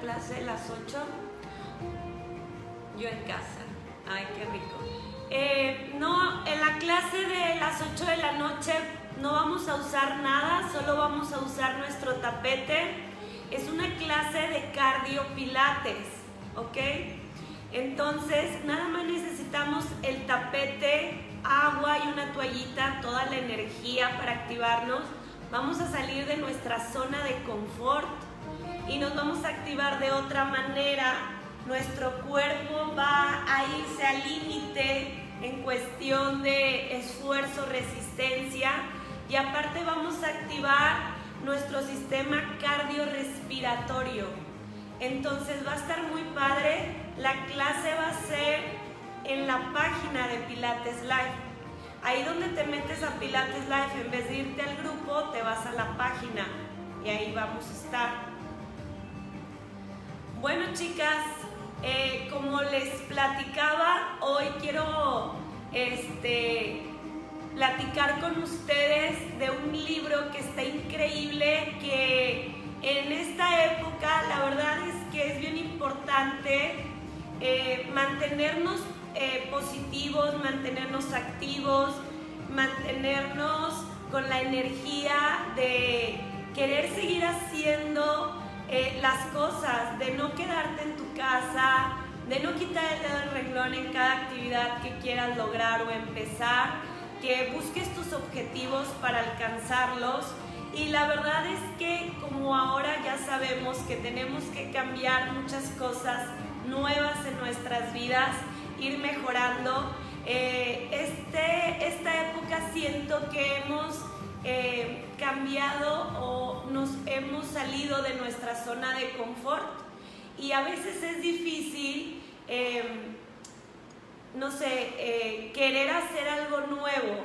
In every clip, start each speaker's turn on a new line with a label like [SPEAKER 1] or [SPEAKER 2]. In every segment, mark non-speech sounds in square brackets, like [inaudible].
[SPEAKER 1] clase las 8? Yo en casa. Ay, qué rico. Eh, no, en la clase de las 8 de la noche no vamos a usar nada, solo vamos a usar nuestro tapete. Es una clase de cardio pilates, ¿ok? Entonces, nada más necesitamos el tapete, agua y una toallita, toda la energía para activarnos. Vamos a salir de nuestra zona de confort y nos vamos a activar de otra manera. Nuestro cuerpo va a irse al límite en cuestión de esfuerzo, resistencia y aparte vamos a activar nuestro sistema cardiorrespiratorio. Entonces va a estar muy padre. La clase va a ser en la página de Pilates Live. Ahí donde te metes a Pilates Live, en vez de irte al grupo, te vas a la página y ahí vamos a estar. Bueno chicas, eh, como les platicaba, hoy quiero este, platicar con ustedes de un libro que está increíble, que en esta época la verdad es que es bien importante eh, mantenernos eh, positivos, mantenernos activos, mantenernos con la energía de querer seguir haciendo eh, las cosas, de no quedarte en tu casa, de no quitar el dedo del renglón en cada actividad que quieras lograr o empezar, que busques tus objetivos para alcanzarlos. Y la verdad es que como ahora ya sabemos que tenemos que cambiar muchas cosas nuevas en nuestras vidas, ir mejorando, eh, este, esta época siento que hemos eh, cambiado o nos hemos salido de nuestra zona de confort. Y a veces es difícil, em, no sé, eh, querer hacer algo nuevo,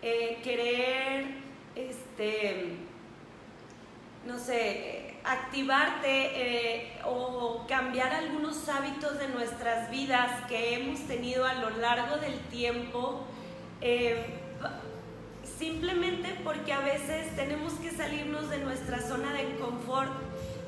[SPEAKER 1] eh, querer, este, no sé, activarte o cambiar algunos hábitos de nuestras vidas que hemos tenido a lo largo del tiempo em, simplemente porque a veces tenemos que salirnos de nuestra zona de confort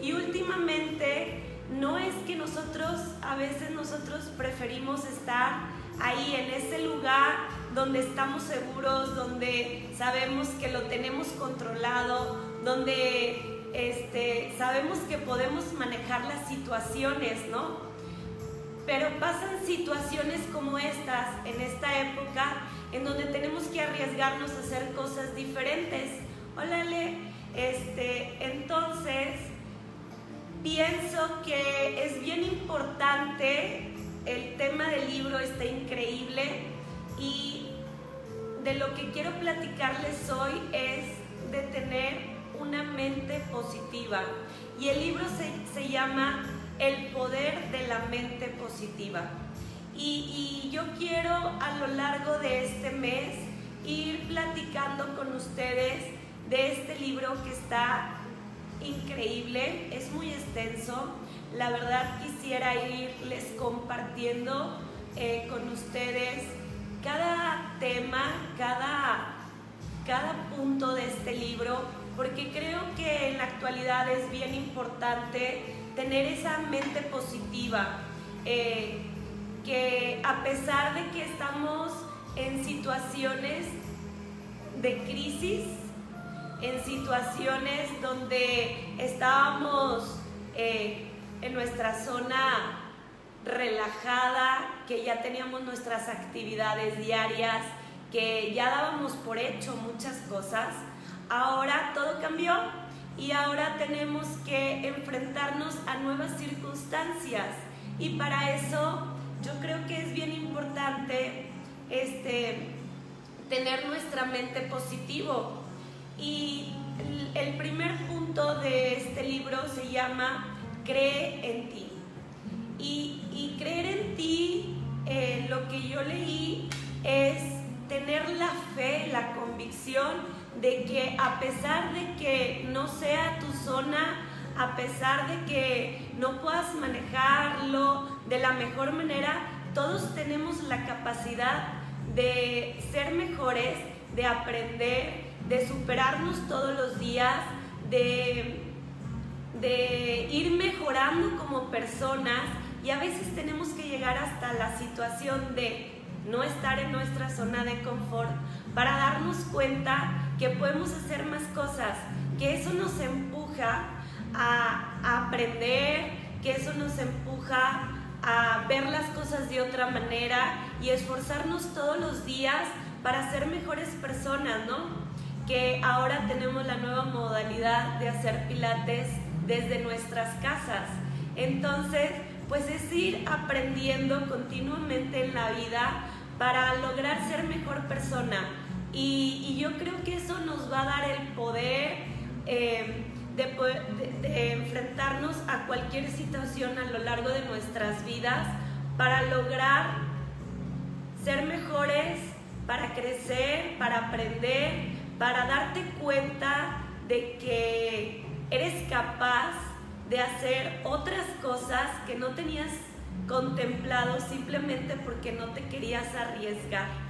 [SPEAKER 1] y últimamente no es que nosotros, a veces nosotros preferimos estar ahí en ese lugar donde estamos seguros, donde sabemos que lo tenemos controlado, donde este, sabemos que podemos manejar las situaciones, ¿no? Pero pasan situaciones como estas en esta época en donde tenemos que arriesgarnos a hacer cosas diferentes. Órale, este, entonces pienso que es bien importante, el tema del libro está increíble y de lo que quiero platicarles hoy es de tener una mente positiva. Y el libro se, se llama El poder de la mente positiva. Y, yo quiero a lo largo de este mes ir platicando con ustedes de este libro que está increíble, es muy extenso. La verdad quisiera irles compartiendo eh, con ustedes cada tema, cada, cada punto de este libro, porque creo que en la actualidad es bien importante tener esa mente positiva. Eh, que a pesar de que estamos en situaciones de crisis, en situaciones donde estábamos eh, en nuestra zona relajada, que ya teníamos nuestras actividades diarias, que ya dábamos por hecho muchas cosas, ahora todo cambió y ahora tenemos que enfrentarnos a nuevas circunstancias y para eso yo creo que es bien importante este, tener nuestra mente positivo. Y el primer punto de este libro se llama Cree en ti. Y, creer en ti, eh, lo que yo leí es tener la fe, la convicción de que a pesar de que no sea tu zona, a pesar de que no puedas manejarlo de la mejor manera, todos tenemos la capacidad de ser mejores, de aprender, de superarnos todos los días, de, de ir mejorando como personas. Y a veces tenemos que llegar hasta la situación de no estar en nuestra zona de confort para darnos cuenta que podemos hacer más cosas, que eso nos empuja a, aprender, que eso nos empuja a ver las cosas de otra manera y esforzarnos todos los días para ser mejores personas, ¿no? Que ahora tenemos la nueva modalidad de hacer pilates desde nuestras casas. Entonces, pues es ir aprendiendo continuamente en la vida para lograr ser mejor persona. Y, yo creo que eso nos va a dar el poder eh, de, enfrentarnos a cualquier situación a lo largo de nuestras vidas para lograr ser mejores, para crecer, para aprender, para darte cuenta de que eres capaz de hacer otras cosas que no tenías contemplado simplemente porque no te querías arriesgar.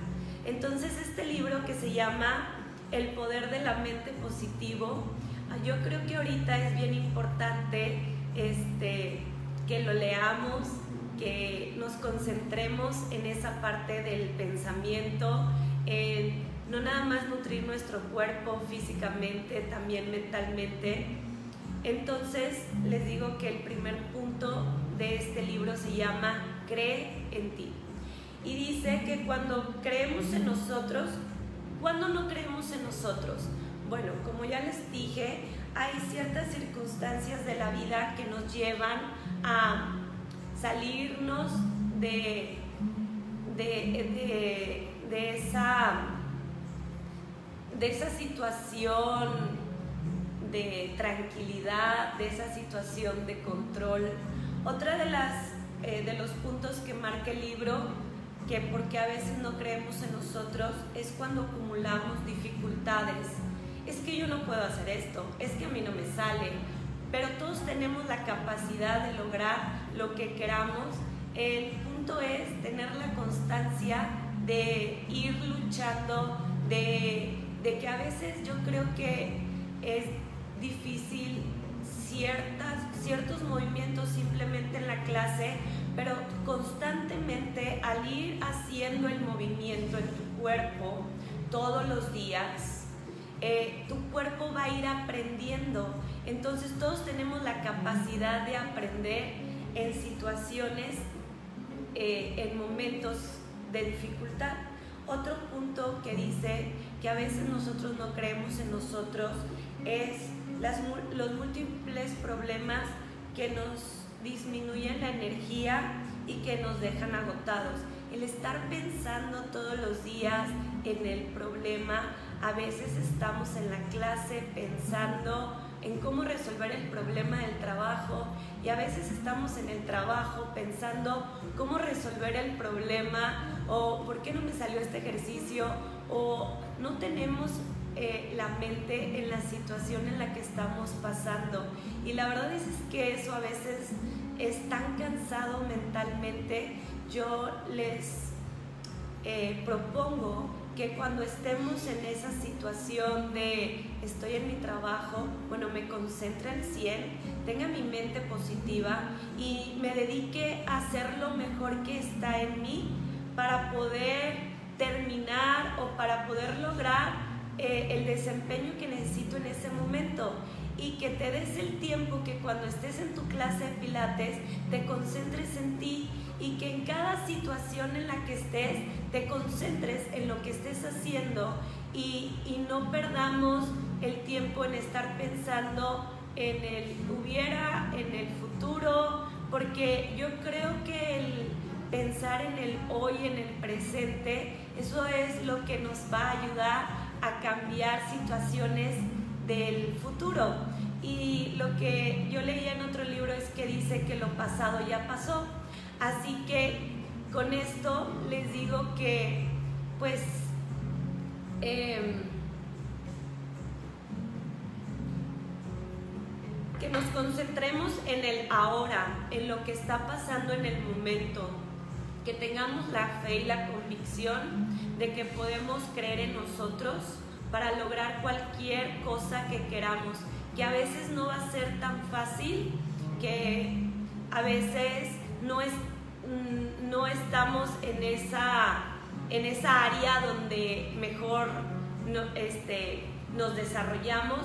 [SPEAKER 1] Entonces este libro que se llama El poder de la mente positivo, ah, yo creo que ahorita es bien importante este, que lo leamos, que nos concentremos en esa parte del pensamiento, en no nada más nutrir nuestro cuerpo físicamente, también mentalmente. Entonces les digo que el primer punto de este libro se llama Cree en ti. Y dice que cuando creemos en nosotros, cuando no creemos en nosotros? Bueno, como ya les dije, hay ciertas circunstancias de la vida que nos llevan a salirnos de, de, de, esa, de esa situación de tranquilidad, de esa situación de control otra de, las, eh, de los puntos que marca el libro, que porque a veces no creemos en nosotros, es cuando acumulamos dificultades. Es que yo no puedo hacer esto, es que a mí no me sale, pero todos tenemos la capacidad de lograr lo que queramos. El punto es tener la constancia de ir luchando, de, de que a veces yo creo que es difícil ciertas, ciertos movimientos simplemente en la clase, pero constantemente al ir haciendo el movimiento en tu cuerpo todos los días, eh, tu cuerpo va a ir aprendiendo. Entonces todos tenemos la capacidad de aprender en situaciones, eh, en momentos de dificultad. Otro punto que dice que a veces nosotros no creemos en nosotros es los múltiples problemas que nos disminuyen la energía y que nos dejan agotados. El estar pensando todos los días en el problema, a veces estamos en la clase pensando en cómo resolver el problema del trabajo y a veces estamos en el trabajo pensando cómo resolver el problema o por qué no me salió este ejercicio o no tenemos eh, la mente en la situación en la que estamos pasando. Y la verdad es, que eso a veces es tan cansado mentalmente. Yo les eh, propongo que cuando estemos en esa situación de estoy en mi trabajo, bueno, me concentre al 100, tenga mi mente positiva y me dedique a hacer lo mejor que está en mí para poder terminar o para poder lograr eh, el desempeño que necesito en ese momento y que te des el tiempo que cuando estés en tu clase de pilates te concentres en ti y que en cada situación en la que estés te concentres en lo que estés haciendo y, y no perdamos el tiempo en estar pensando en el hubiera, en el futuro, porque yo creo que el pensar en el hoy, en el presente, eso es lo que nos va a ayudar a cambiar situaciones del futuro. Y lo que yo leía en otro libro es que dice que lo pasado ya pasó. Así que con esto les digo que pues em, que nos concentremos en el ahora, en lo que está pasando en el momento, que tengamos la fe y la convicción de que podemos creer en nosotros para lograr cualquier cosa que queramos, que a veces no va a ser tan fácil, que a veces no, es, mm, no estamos en esa, en esa área donde mejor este, nos desarrollamos,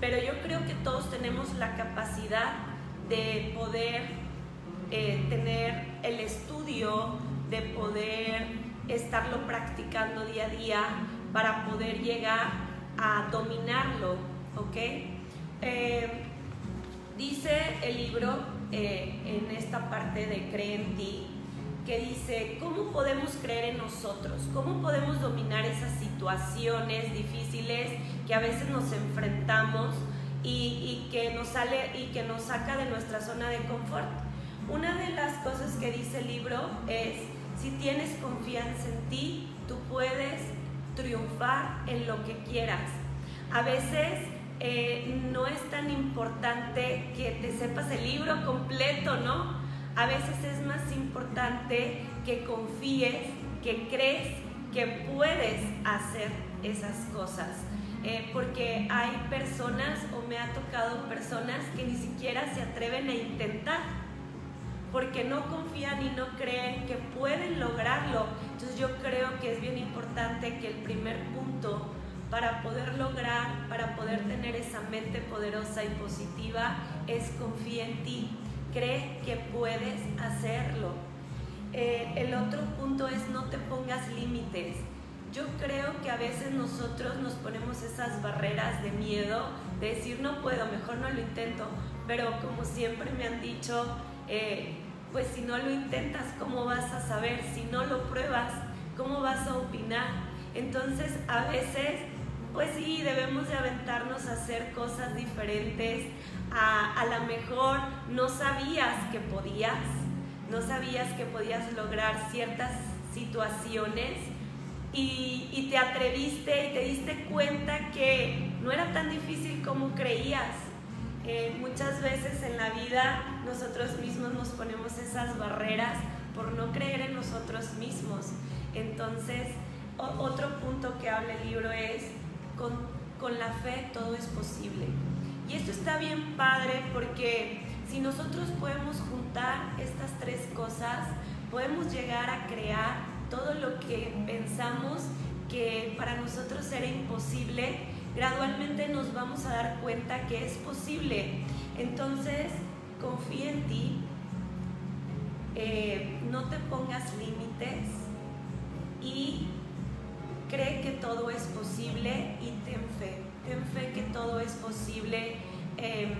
[SPEAKER 1] pero yo creo que todos tenemos la capacidad de poder eh, tener el estudio, de poder estarlo practicando día a día para poder llegar a dominarlo, ¿ok? Eh, dice el libro eh, en esta parte de Cree en ti, que dice, ¿cómo podemos creer en nosotros? ¿Cómo podemos dominar esas situaciones difíciles que a veces nos enfrentamos y, que, nos sale, y que nos saca de nuestra zona de confort? Una de las cosas que dice el libro es, si tienes confianza en ti, tú puedes triunfar en lo que quieras. A veces eh, no es tan importante que te sepas el libro completo, ¿no? A veces es más importante que confíes, que crees que puedes hacer esas cosas. Eh, porque hay personas, o me ha tocado personas que ni siquiera se atreven a intentar, porque no confían y no creen que pueden lograrlo. Entonces yo creo que es bien importante que el primer punto para poder lograr, para poder tener esa mente poderosa y positiva, es confía en ti, cree que puedes hacerlo. Eh, el otro punto es no te pongas límites. Yo creo que a veces nosotros nos ponemos esas barreras de miedo, de decir no puedo, mejor no lo intento, pero como siempre me han dicho, eh, pues si no lo intentas, ¿cómo vas a saber? Si no lo pruebas, ¿cómo vas a opinar? Entonces a veces pues sí, debemos de aventarnos a hacer cosas diferentes. A, a lo mejor no sabías que podías, no sabías que podías lograr ciertas situaciones y, y, te atreviste y te diste cuenta que no era tan difícil como creías. Eh, muchas veces en la vida nosotros mismos nos ponemos esas barreras por no creer en nosotros mismos. Entonces, otro punto que habla el libro es con, con la fe todo es posible. Y esto está bien padre porque si nosotros podemos juntar estas tres cosas, podemos llegar a crear todo lo que pensamos que para nosotros era imposible, gradualmente nos vamos a dar cuenta que es posible. Entonces, confía en ti, eh, no te pongas límites y cree que todo es posible y ten fe, ten fe que todo es posible. Em,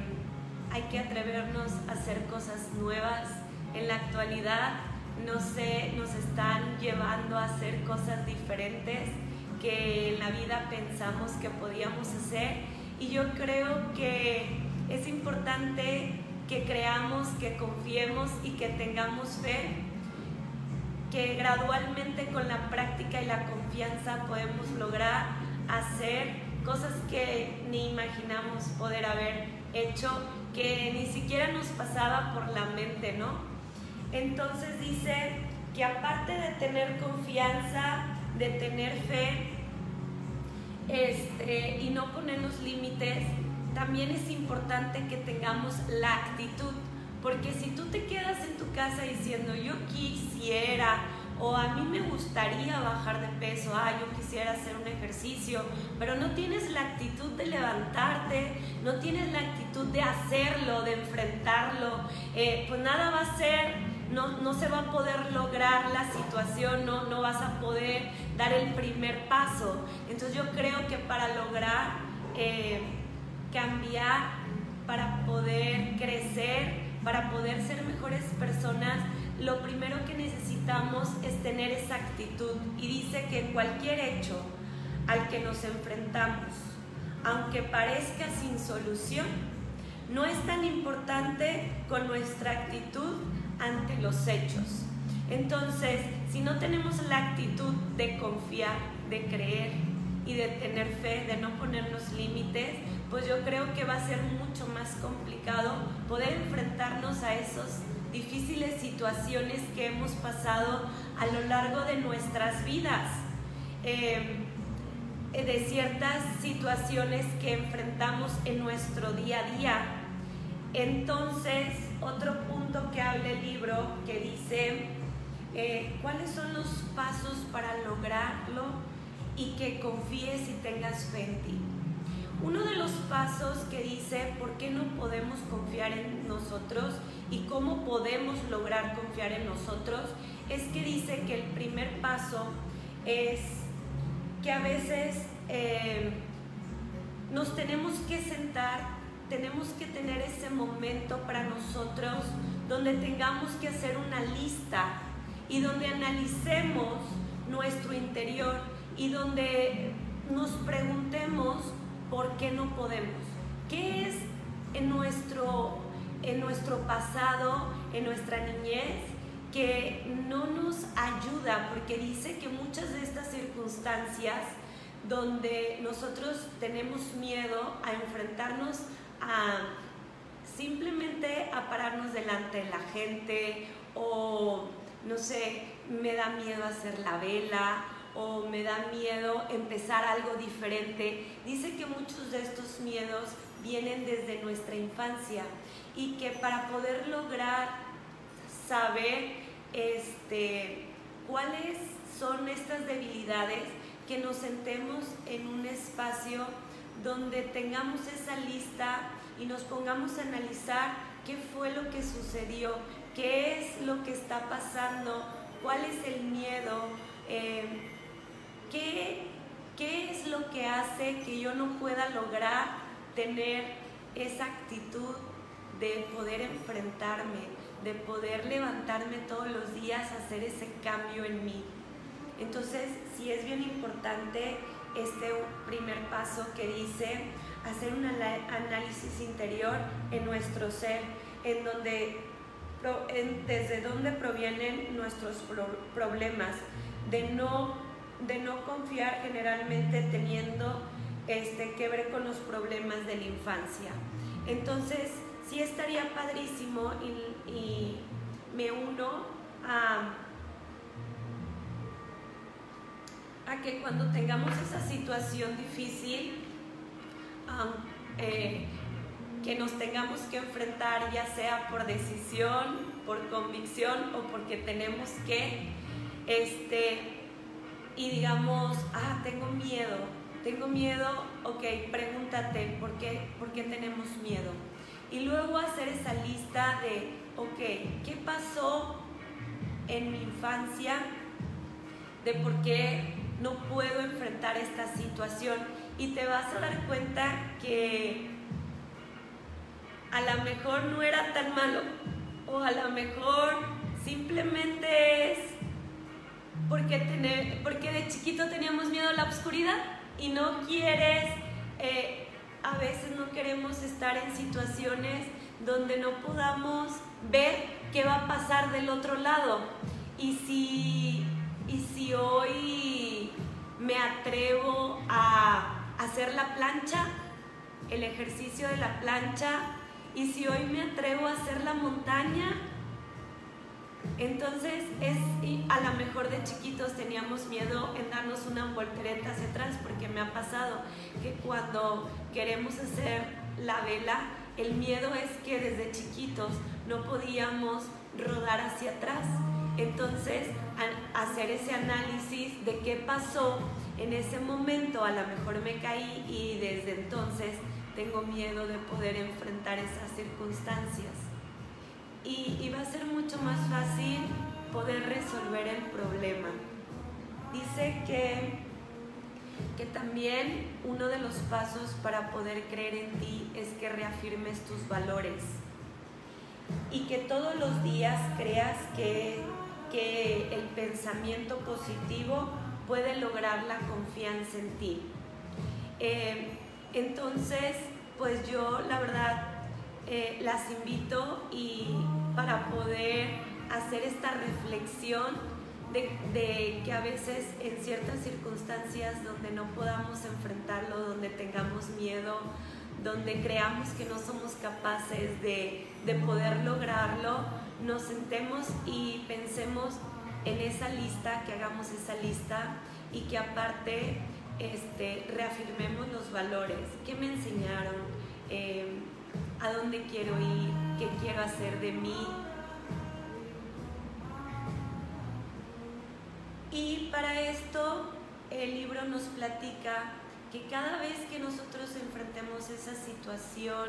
[SPEAKER 1] hay que atrevernos a hacer cosas nuevas. En la actualidad no sé, nos están llevando a hacer cosas diferentes que en la vida pensamos que podíamos hacer y yo creo que es importante que creamos, que confiemos y que tengamos fe que gradualmente con la práctica y la confianza podemos lograr hacer cosas que ni imaginamos poder haber hecho, que ni siquiera nos pasaba por la mente, ¿no? Entonces dice que aparte de tener confianza, de tener fe, este, y no ponernos límites, también es importante que tengamos la actitud porque si tú te quedas en tu casa diciendo yo quisiera o a mí me gustaría bajar de peso, ah, yo quisiera hacer un ejercicio, pero no tienes la actitud de levantarte, no tienes la actitud de hacerlo, de enfrentarlo, eh, pues nada va a ser, no, no, se va a poder lograr la situación, no, no vas a poder dar el primer paso. Entonces yo creo que para lograr eh, cambiar, para poder crecer, para poder ser mejores personas, lo primero que necesitamos es tener esa actitud. Y dice que cualquier hecho al que nos enfrentamos, aunque parezca sin solución, no es tan importante con nuestra actitud ante los hechos. Entonces, si no tenemos la actitud de confiar, de creer y de tener fe, de no ponernos límites, pues yo creo que va a ser mucho más complicado poder enfrentarnos a esas difíciles situaciones que hemos pasado a lo largo de nuestras vidas. Eh, eh, de ciertas situaciones que enfrentamos en nuestro día a día. Entonces, otro punto que habla el libro que dice, eh, ¿cuáles son los pasos para lograrlo y que confíes y tengas fe en ti? Uno de los pasos que dice por qué no podemos confiar en nosotros y cómo podemos lograr confiar en nosotros es que dice que el primer paso es que a veces eh, nos tenemos que sentar, tenemos que tener ese momento para nosotros donde tengamos que hacer una lista y donde analicemos nuestro interior y donde nos preguntemos por qué no podemos. ¿Qué es en nuestro, en nuestro pasado, en nuestra niñez, que no nos ayuda? Porque dice que muchas de estas circunstancias donde nosotros tenemos miedo a enfrentarnos a simplemente a pararnos delante de la gente o no sé, me da miedo hacer la vela o me da miedo empezar algo diferente. Dice que muchos de estos miedos vienen desde nuestra infancia y que para poder lograr saber este, cuáles son estas debilidades, que nos sentemos en un espacio donde tengamos esa lista y nos pongamos a analizar qué fue lo que sucedió, qué es lo que está pasando, cuál es el miedo, eh, qué, qué es lo que hace que yo no pueda lograr tener esa actitud de poder enfrentarme, de poder levantarme todos los días, hacer ese cambio en mí. Entonces, sí es bien importante este primer paso que dice hacer un análisis interior en nuestro ser, en donde desde dónde provienen nuestros problemas, de no, de no confiar generalmente teniendo este, que ver con los problemas de la infancia. Entonces, sí estaría padrísimo y me uno a a que cuando tengamos esa situación difícil, eh, que nos tengamos que enfrentar, ya sea por decisión, por convicción o porque tenemos que, este, y digamos, ah, tengo miedo, tengo miedo, ok, pregúntate, ¿por qué, ¿por qué tenemos miedo? Y luego hacer esa lista de, ok, ¿qué pasó en mi infancia? De por qué no puedo enfrentar esta situación y te vas a dar cuenta que a lo mejor no era tan malo o a lo mejor simplemente es porque, porque de chiquito teníamos miedo a la oscuridad y no quieres, eh, a veces no queremos estar en situaciones donde no podamos ver qué va a pasar del otro lado. Y si, y si hoy me atrevo a hacer la plancha, el ejercicio de la plancha, y si hoy me atrevo a hacer la montaña, entonces es, a lo mejor de chiquitos teníamos miedo en darnos una voltereta hacia atrás, porque me ha pasado que cuando queremos hacer la vela, el miedo es que desde chiquitos no podíamos rodar hacia atrás. Entonces, hacer ese análisis de qué pasó en ese momento, a lo mejor me caí y desde entonces tengo miedo de poder enfrentar esas circunstancias. Y, va a ser mucho más fácil poder resolver el problema. Dice que, que también uno de los pasos para poder creer en ti es que reafirmes tus valores y que todos los días creas que que el pensamiento positivo puede lograr la confianza en ti. Eh, entonces, pues yo la verdad eh, las invito y para poder hacer esta reflexión de, de, que a veces en ciertas circunstancias donde no podamos enfrentarlo, donde tengamos miedo, donde creamos que no somos capaces de, de poder lograrlo, nos sentemos y pensemos en esa lista, que hagamos esa lista y que aparte este, reafirmemos los valores, qué me enseñaron, eh, a dónde quiero ir, qué quiero hacer de mí. Y para esto el libro nos platica que cada vez que nosotros enfrentemos esa situación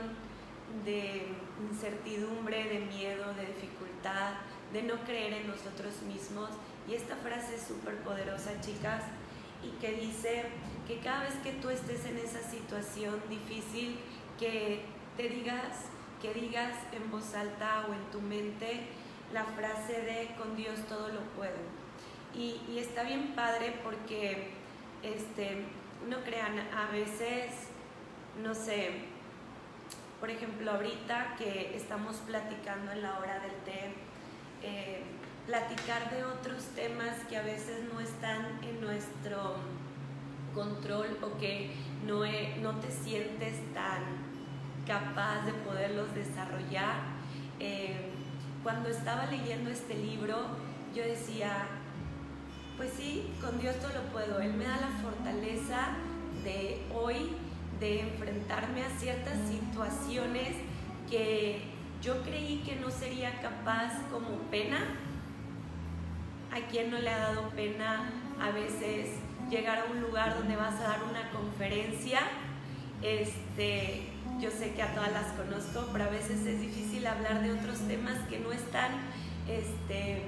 [SPEAKER 1] de incertidumbre, de miedo, de dificultad, de no creer en nosotros mismos, y esta frase es súper poderosa, chicas, y que dice que cada vez que tú estés en esa situación difícil, que te digas, que digas en voz alta o en tu mente la frase de con Dios todo lo puedo. Y, y está bien padre porque, este, no crean, a veces, no sé, por ejemplo, ahorita que estamos platicando en la hora del té, eh, platicar de otros temas que a veces no están en nuestro control o que no, no te sientes tan capaz de poderlos desarrollar. Eh, cuando estaba leyendo este libro, yo decía, pues sí, con Dios todo lo puedo. Él me da la fortaleza de hoy de enfrentarme a ciertas situaciones que yo creí que no sería capaz como pena. ¿A quien no le ha dado pena a veces llegar a un lugar donde vas a dar una conferencia? Este, yo sé que a todas las conozco, pero a veces es difícil hablar de otros temas que no están, este,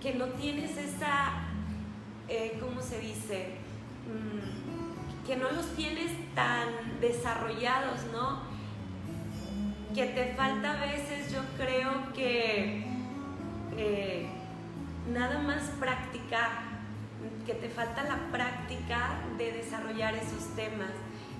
[SPEAKER 1] que no tienes esa, eh, ¿cómo se dice? Mm, que no los tienes tan desarrollados, ¿no? Que te falta a veces, yo creo que eh, nada más practicar, que te falta la práctica de desarrollar esos temas.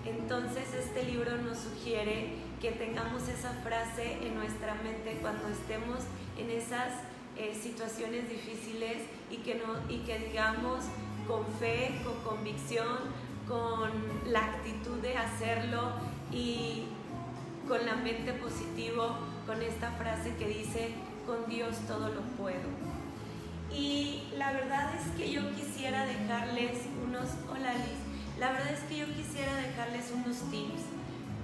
[SPEAKER 1] Entonces este libro nos sugiere que tengamos esa frase en nuestra mente cuando estemos en esas eh, situaciones difíciles y que, no, y que digamos con fe, con convicción, con la actitud de hacerlo y con la mente positivo, con esta frase que dice, con Dios todo lo puedo. Y la verdad es que yo quisiera dejarles unos, hola Liz, la verdad es que yo quisiera dejarles unos tips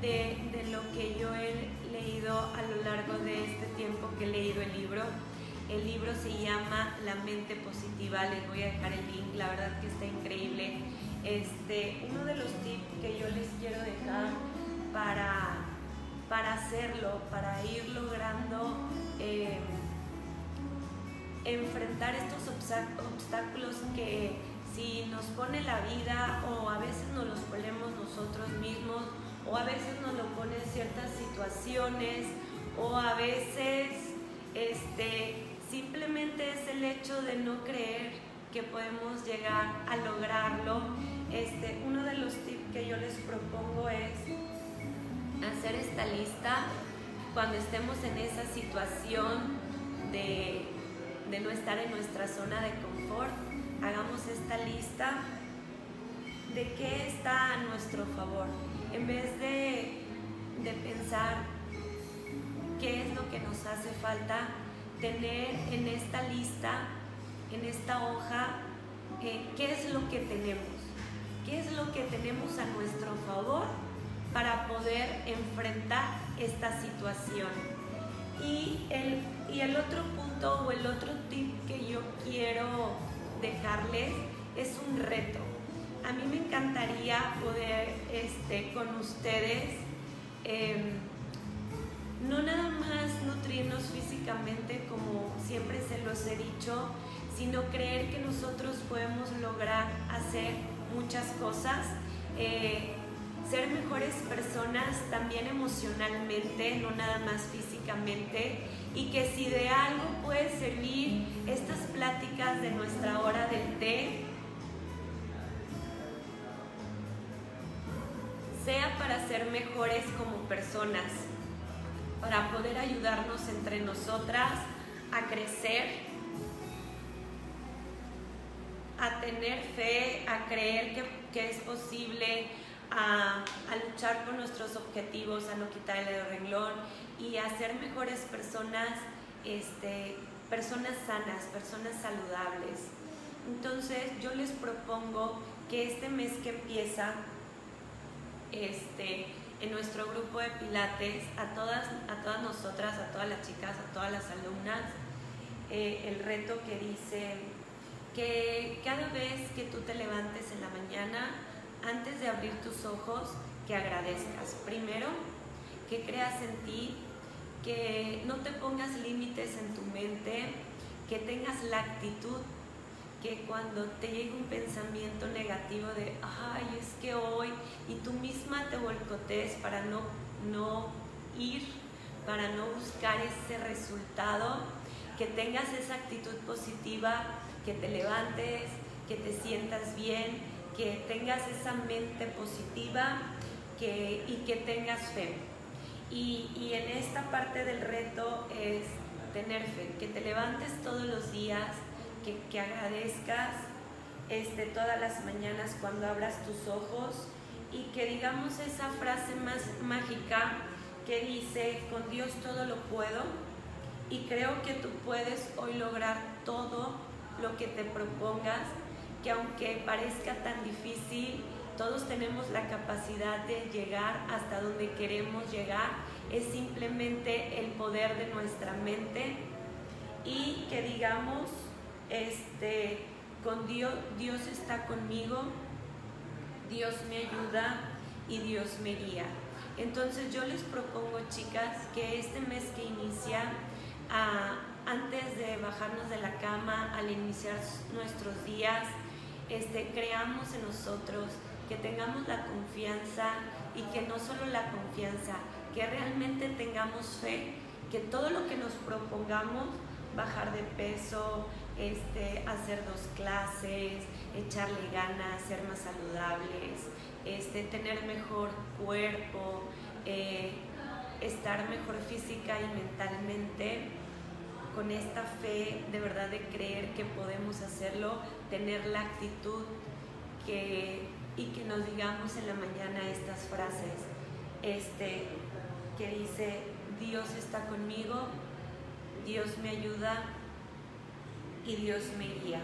[SPEAKER 1] de, de lo que yo he leído a lo largo de este tiempo que he leído el libro el libro se llama La mente positiva, les voy a dejar el link, la verdad que está increíble. Este, uno de los tips que yo les quiero dejar para, para hacerlo, para ir logrando eh, enfrentar estos obstáculos que si nos pone la vida o a veces nos los ponemos nosotros mismos o a veces nos lo ponen ciertas situaciones o a veces este, Simplemente es el hecho de no creer que podemos llegar a lograrlo. Este, uno de los tips que yo les propongo es hacer esta lista cuando estemos en esa situación de, no estar en nuestra zona de confort. Hagamos esta lista de qué está a nuestro favor. En vez de, de pensar qué es lo que nos hace falta, tener en esta lista, en esta hoja, eh, qué es lo que tenemos, qué es lo que tenemos a nuestro favor para poder enfrentar esta situación. Y el, y el otro punto o el otro tip que yo quiero dejarles es un reto. A mí me encantaría poder este, con ustedes em, no nada más nutrirnos físicamente como siempre se los he dicho, sino creer que nosotros podemos lograr hacer muchas cosas, eh, ser mejores personas también emocionalmente, no nada más físicamente, y que si de algo puede servir estas pláticas de nuestra hora del té, sea para ser mejores como personas para poder ayudarnos entre nosotras a crecer, a tener fe, a creer que, es posible, a, luchar por nuestros objetivos, a no quitar el renglón y a ser mejores personas, este, personas sanas, personas saludables. Entonces yo les propongo que este mes que empieza, este, en nuestro grupo de Pilates, a todas, a todas nosotras, a todas las chicas, a todas las alumnas, eh, el reto que dice que cada vez que tú te levantes en la mañana, antes de abrir tus ojos, que agradezcas. Primero, que creas en ti, que no te pongas límites en tu mente, que tengas la actitud que cuando te llegue un pensamiento negativo de, ay, es que hoy, y tú misma te volcotes para no, no ir, para no buscar ese resultado, que tengas esa actitud positiva, que te levantes, que te sientas bien, que tengas esa mente positiva que, y que tengas fe. Y, y en esta parte del reto es tener fe, que te levantes todos los días, que, que agradezcas este, todas las mañanas cuando abras tus ojos y que digamos esa frase más mágica que dice, con Dios todo lo puedo y creo que tú puedes hoy lograr todo lo que te propongas, que aunque parezca tan difícil, todos tenemos la capacidad de llegar hasta donde queremos llegar, es simplemente el poder de nuestra mente y que digamos, este, con Dios, Dios está conmigo, Dios me ayuda y Dios me guía. Entonces yo les propongo, chicas, que este mes que inicia, ah, antes de bajarnos de la cama, al iniciar nuestros días, este, creamos en nosotros, que tengamos la confianza y que no solo la confianza, que realmente tengamos fe, que todo lo que nos propongamos, bajar de peso, este, hacer dos clases, echarle ganas, ser más saludables, este, tener mejor cuerpo, eh, estar mejor física y mentalmente, con esta fe de verdad de creer que podemos hacerlo, tener la actitud que, y que nos digamos en la mañana estas frases, este, que dice, Dios está conmigo, Dios me ayuda, y Dios me guía.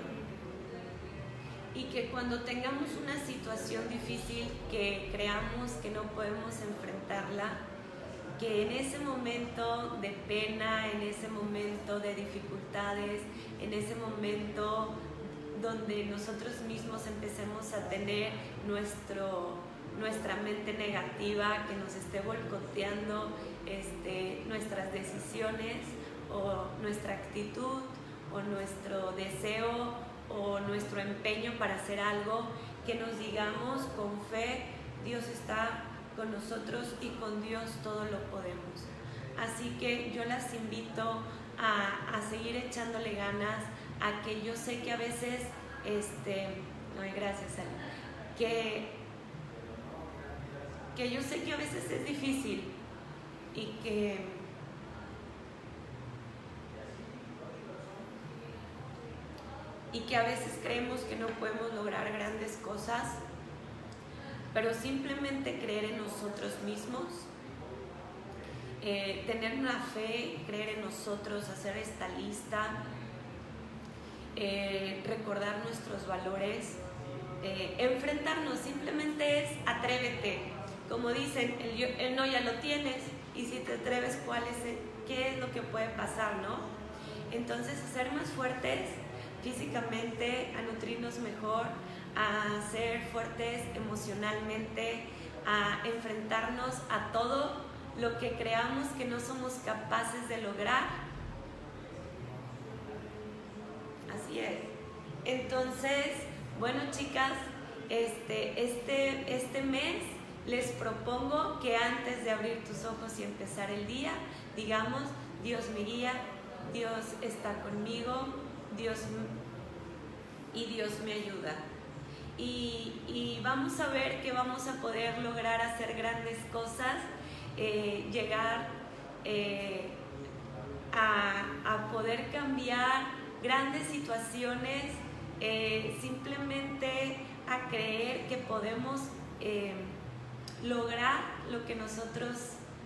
[SPEAKER 1] Y que cuando tengamos una situación difícil que creamos que no podemos enfrentarla, que en ese momento de pena, en ese momento de dificultades, en ese momento donde nosotros mismos empecemos a tener nuestro, nuestra mente negativa que nos esté boicoteando este, nuestras decisiones o nuestra actitud o nuestro deseo o nuestro empeño para hacer algo, que nos digamos con fe, Dios está con nosotros y con Dios todo lo podemos. Así que yo las invito a, a seguir echándole ganas, a que yo sé que a veces, este, no hay gracias, que, que yo sé que a veces es difícil y que y que a veces creemos que no podemos lograr grandes cosas, pero simplemente creer en nosotros mismos, eh, tener una fe, creer en nosotros, hacer esta lista, eh, recordar nuestros valores, eh, enfrentarnos, simplemente es atrévete. Como dicen, el, el, no ya lo tienes y si te atreves, ¿cuál es ¿qué es lo que puede pasar, no? Entonces, ser más fuertes físicamente, a nutrirnos mejor, a ser fuertes emocionalmente, a enfrentarnos a todo lo que creamos que no somos capaces de lograr. Así es. Entonces, bueno chicas, este, este, este mes les propongo que antes de abrir tus ojos y empezar el día, digamos, Dios me guía, Dios está conmigo, Dios y Dios me ayuda. Y, vamos a ver que vamos a poder lograr hacer grandes cosas, eh, llegar eh, a, poder cambiar grandes situaciones, eh, simplemente a creer que podemos lograr lo que nosotros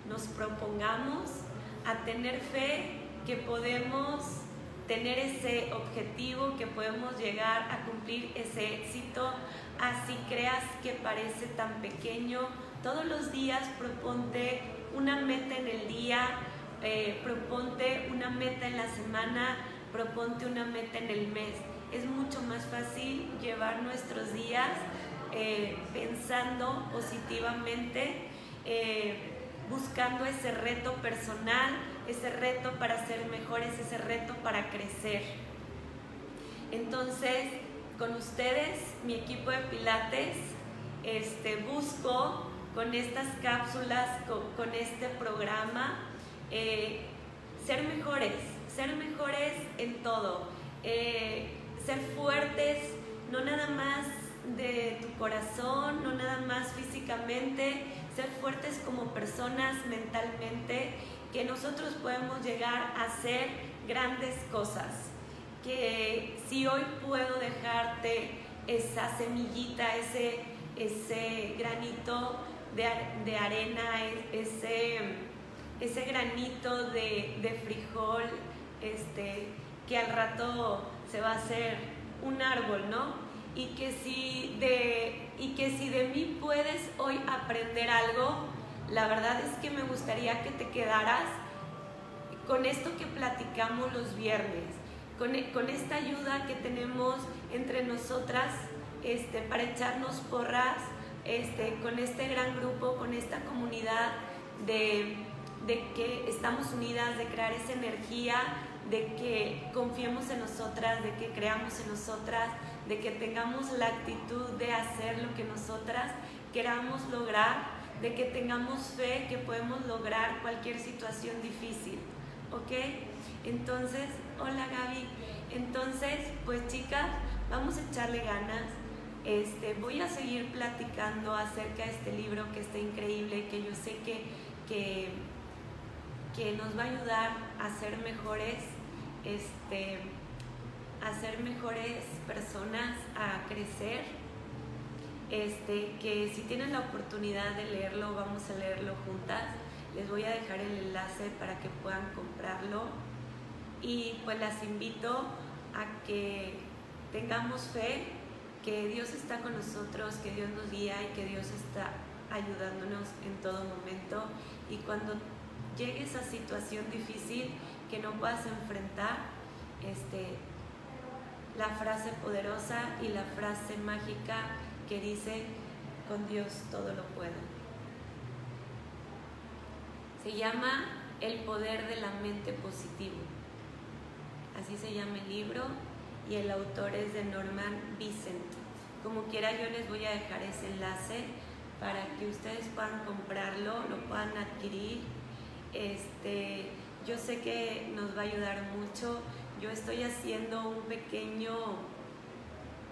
[SPEAKER 1] nos propongamos, a tener fe que podemos tener ese objetivo, que podemos llegar a cumplir ese éxito, así creas que parece tan pequeño. Todos los días proponte una meta en el día, eh, proponte una meta en la semana, proponte una meta en el mes. Es mucho más fácil llevar nuestros días eh, pensando positivamente, eh, buscando ese reto personal, ese reto para ser mejores, ese reto para crecer. Entonces, con ustedes, mi equipo de Pilates, este, busco con estas cápsulas, con, este programa, eh, ser mejores, ser mejores en todo, eh, ser fuertes, no nada más de tu corazón, no nada más físicamente, ser fuertes como personas mentalmente que nosotros podemos llegar a hacer grandes cosas. Que si hoy puedo dejarte esa semillita, ese, ese granito de, arena, e, ese, ese granito de, frijol, este, que al rato se va a hacer un árbol, ¿no? Y que si de, y que si de mí puedes hoy aprender algo, la verdad es que me gustaría que te quedaras con esto que platicamos los viernes, con, con esta ayuda que tenemos entre nosotras este, para echarnos porras, este, con este gran grupo, con esta comunidad de, de que estamos unidas, de crear esa energía, de que confiemos en nosotras, de que creamos en nosotras, de que tengamos la actitud de hacer lo que nosotras queramos lograr de que tengamos fe que podemos lograr cualquier situación difícil, ¿ok? Entonces, hola Gaby, entonces, pues chicas, vamos a echarle ganas. Este, voy a seguir platicando acerca de este libro que está increíble, que yo sé que, que, que nos va a ayudar a ser mejores, este, a ser mejores personas, a crecer este, que si tienen la oportunidad de leerlo, vamos a leerlo juntas. Les voy a dejar el enlace para que puedan comprarlo. Y pues las invito a que tengamos fe, que Dios está con nosotros, que Dios nos guía y que Dios está ayudándonos en todo momento. Y cuando llegue esa situación difícil que no puedas enfrentar, este, la frase poderosa y la frase mágica que dice, con Dios todo lo puedo. Se llama El poder de la mente positivo. Así se llama el libro y el autor es de Norman Vincent. Como quiera yo les voy a dejar ese enlace para que ustedes puedan comprarlo, lo puedan adquirir. Este, yo sé que nos va a ayudar mucho. Yo estoy haciendo un pequeño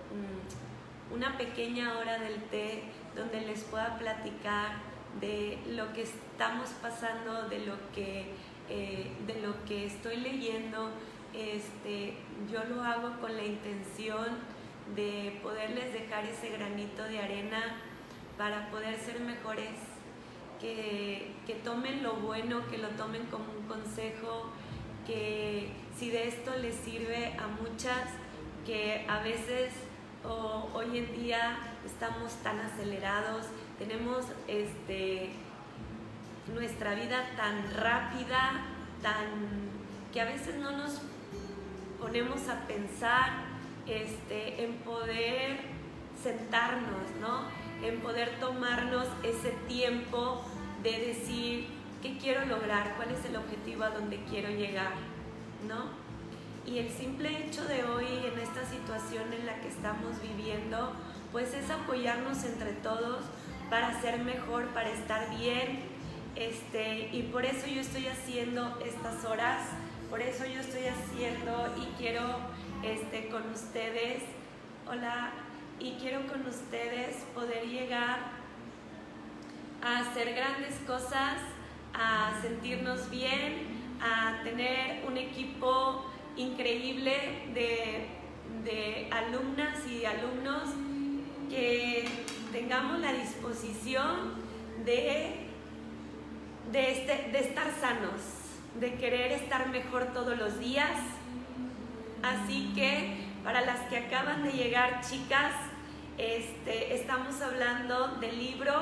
[SPEAKER 1] mm, una pequeña hora del té donde les pueda platicar de lo que estamos pasando, de lo que, eh, de lo que estoy leyendo. Este, yo lo hago con la intención de poderles dejar ese granito de arena para poder ser mejores, que, que tomen lo bueno, que lo tomen como un consejo, que si de esto les sirve a muchas, que a veces hoy en día estamos tan acelerados, tenemos este, nuestra vida tan rápida, tan que a veces no nos ponemos a pensar este, en poder sentarnos, ¿no? En poder tomarnos ese tiempo de decir qué quiero lograr, cuál es el objetivo a donde quiero llegar, ¿no? Y el simple hecho de hoy, en esta situación en la que estamos viviendo, pues es apoyarnos entre todos para ser mejor, para estar bien. Este, y por eso yo estoy haciendo estas horas, por eso yo estoy haciendo y quiero este, con ustedes, hola, y quiero con ustedes poder llegar a hacer grandes cosas, a sentirnos bien, a tener un equipo increíble de, alumnas y alumnos que tengamos la disposición de, de, este, de estar sanos, de querer estar mejor todos los días, Así que para las que acaban de llegar, chicas, este, estamos hablando del libro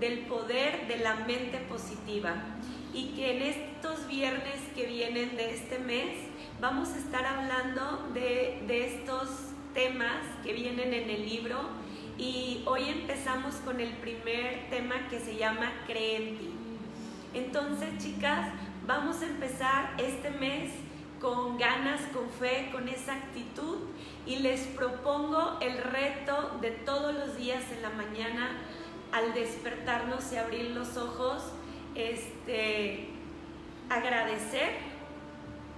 [SPEAKER 1] del poder de la mente positiva. Y que en estos viernes que vienen de este mes vamos a estar hablando de, de estos temas que vienen en el libro y hoy empezamos con el primer tema que se llama Cree ti. Entonces, chicas, vamos a empezar este mes con ganas, con fe, con esa actitud y les propongo el reto de todos los días en la mañana al despertarnos y abrir los ojos, este, agradecer,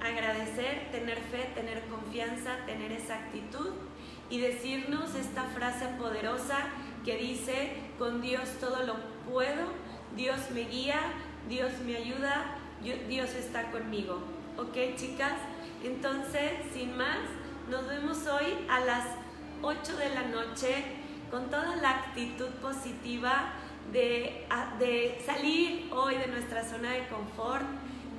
[SPEAKER 1] agradecer, tener fe, tener confianza, tener esa actitud y decirnos esta frase poderosa que dice, con Dios todo lo puedo, Dios me guía, Dios me ayuda, Dios está conmigo. ¿Ok, chicas? Entonces, sin más, nos vemos hoy a las 8 de la noche con toda la actitud positiva de, de salir hoy de nuestra zona de confort,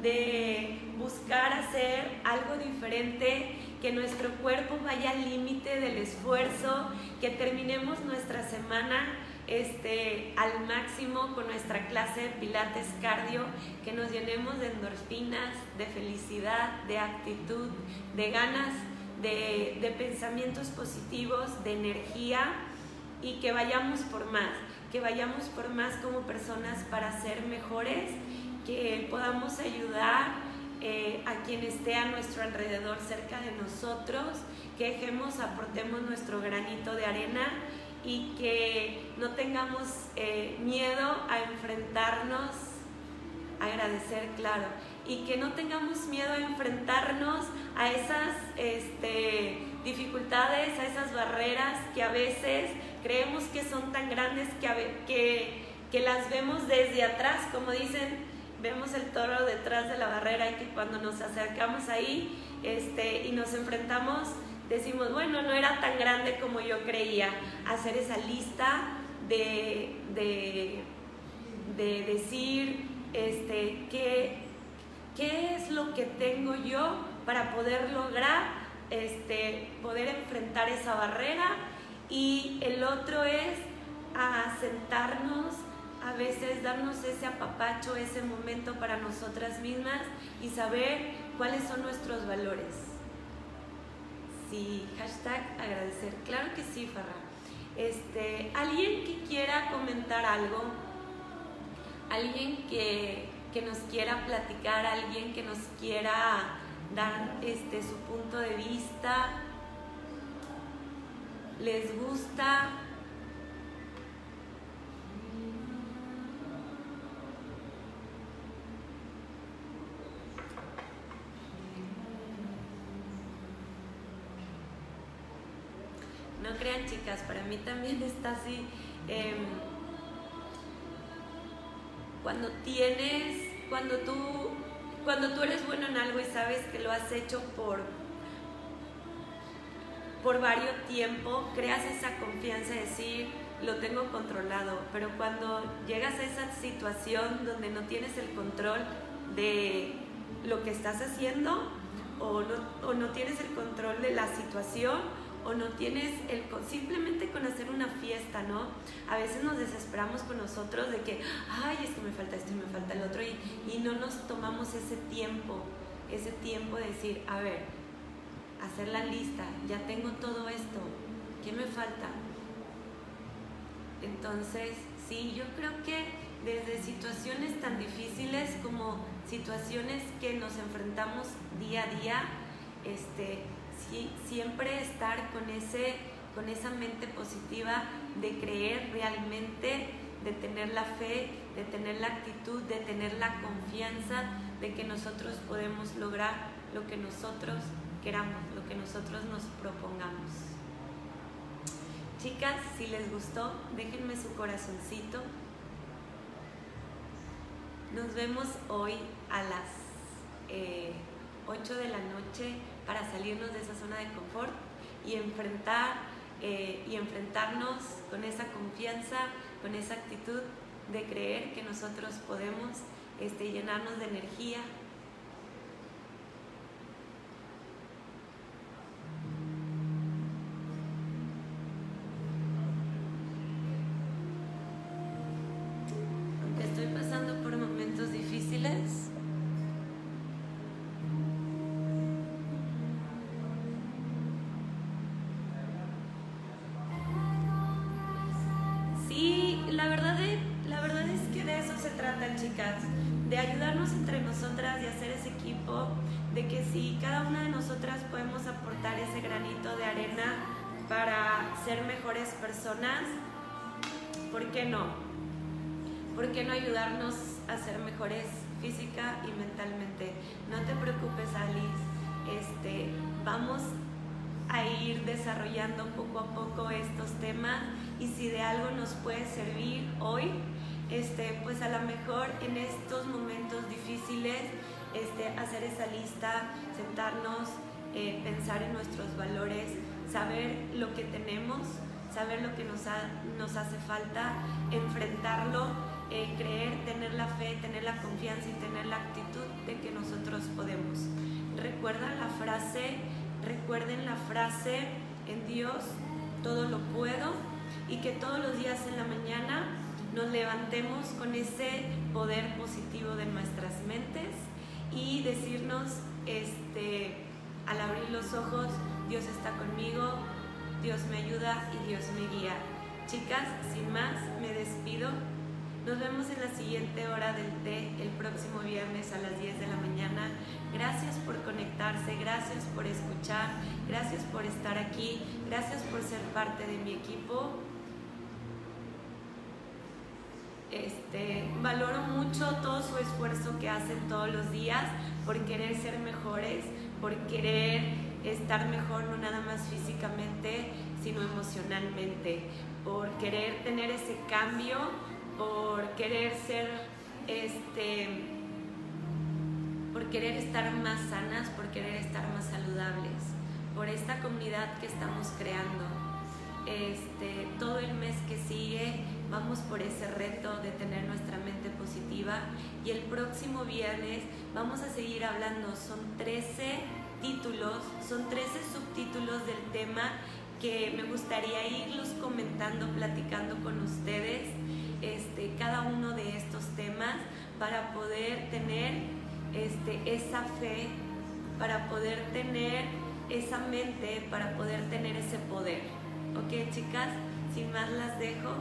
[SPEAKER 1] de buscar hacer algo diferente, que nuestro cuerpo vaya al límite del esfuerzo, que terminemos nuestra semana este, al máximo con nuestra clase pilates cardio, que nos llenemos de endorfinas, de felicidad, de actitud, de ganas, de, de pensamientos positivos, de energía y que vayamos por más, que vayamos por más como personas para ser mejores que podamos ayudar eh, a quien esté a nuestro alrededor cerca de nosotros, que dejemos, aportemos nuestro granito de arena y que no tengamos eh, miedo a enfrentarnos, agradecer, claro, y que no tengamos miedo a enfrentarnos a esas este, dificultades, a esas barreras que a veces creemos que son tan grandes que, que, que las vemos desde atrás, como dicen vemos el toro detrás de la barrera y que cuando nos acercamos ahí este, y nos enfrentamos, decimos, bueno, no era tan grande como yo creía. Hacer esa lista de, de, decir este, qué, qué es lo que tengo yo para poder lograr, este, poder enfrentar esa barrera. Y el otro es a sentarnos a veces darnos ese apapacho, ese momento para nosotras mismas y saber cuáles son nuestros valores. Sí, hashtag agradecer. Claro que sí, Farra. Este, alguien que quiera comentar algo, alguien que, que nos quiera platicar, alguien que nos quiera dar este, su punto de vista, les gusta no crean chicas, para mí también [laughs] está así. Em, cuando tienes, cuando tú, cuando tú eres bueno en algo y sabes que lo has hecho por, por varios tiempo, creas esa confianza de decir, lo tengo controlado, pero cuando llegas a esa situación donde no tienes el control de lo que estás haciendo o no, o no tienes el control de la situación, o no tienes el simplemente con hacer una fiesta, ¿no? A veces nos desesperamos con nosotros de que, ay, es que me falta esto y me falta el otro y, y no nos tomamos ese tiempo, ese tiempo de decir, a ver, hacer la lista, ya tengo todo esto, ¿qué me falta? Entonces, sí, yo creo que desde situaciones tan difíciles como situaciones que nos enfrentamos día a día, este, siempre estar con, ese, con esa mente positiva de creer realmente, de tener la fe, de tener la actitud, de tener la confianza de que nosotros podemos lograr lo que nosotros queramos, lo que nosotros nos propongamos. Chicas, si les gustó, déjenme su corazoncito. Nos vemos hoy a las 8 eh, de la noche para salirnos de esa zona de confort y enfrentar eh, y enfrentarnos con esa confianza, con esa actitud de creer que nosotros podemos este, llenarnos de energía. Física y mentalmente? No te preocupes, Alice. Este, vamos a ir desarrollando poco a poco estos temas y si de algo nos puede servir hoy, este, pues a lo mejor en estos momentos difíciles este, hacer esa lista, sentarnos, eh, pensar en nuestros valores, saber lo que tenemos, saber lo que nos, nos hace falta, enfrentarlo, eh, creer, tener la fe, tener la confianza y tener la actitud de que nosotros podemos. Recuerdan la frase, recuerden la frase, en Dios todo lo puedo y que todos los días en la mañana nos levantemos con ese poder positivo de nuestras mentes y decirnos, este, al abrir los ojos, Dios está conmigo, Dios me ayuda y Dios me guía. Chicas, sin más, me despido. Nos vemos en la siguiente hora del té el próximo viernes a las 10 de la mañana. Gracias por conectarse, gracias por escuchar, gracias por estar aquí, gracias por ser parte de mi equipo. Este, valoro mucho todo su esfuerzo que hacen todos los días por querer ser mejores, por querer estar mejor no nada más físicamente, sino emocionalmente, por querer tener ese cambio, por querer ser este por querer estar más sanas, por querer estar más saludables, por esta comunidad que estamos creando. Este, todo el mes que sigue vamos por ese reto de tener nuestra mente positiva y el próximo viernes vamos a seguir hablando, son 13 títulos, son 13 subtítulos del tema que me gustaría irlos comentando, platicando con ustedes, este, cada uno de estos temas para poder tener este, esa fe, para poder tener esa mente, para poder tener ese poder. ¿Ok, chicas? Sin más las dejo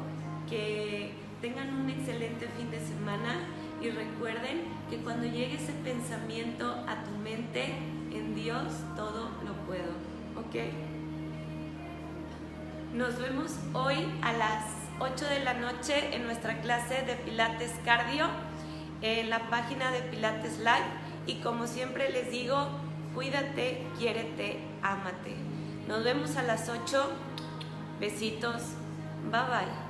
[SPEAKER 1] que tengan un excelente fin de semana y recuerden que cuando llegue ese pensamiento a tu mente, en Dios todo lo puedo. ¿Ok? Nos vemos hoy a las 8 de la noche en nuestra clase de Pilates Cardio en la página de Pilates Live y como siempre les digo, cuídate, quiérete, ámate. Nos vemos a las 8. Besitos. Bye bye.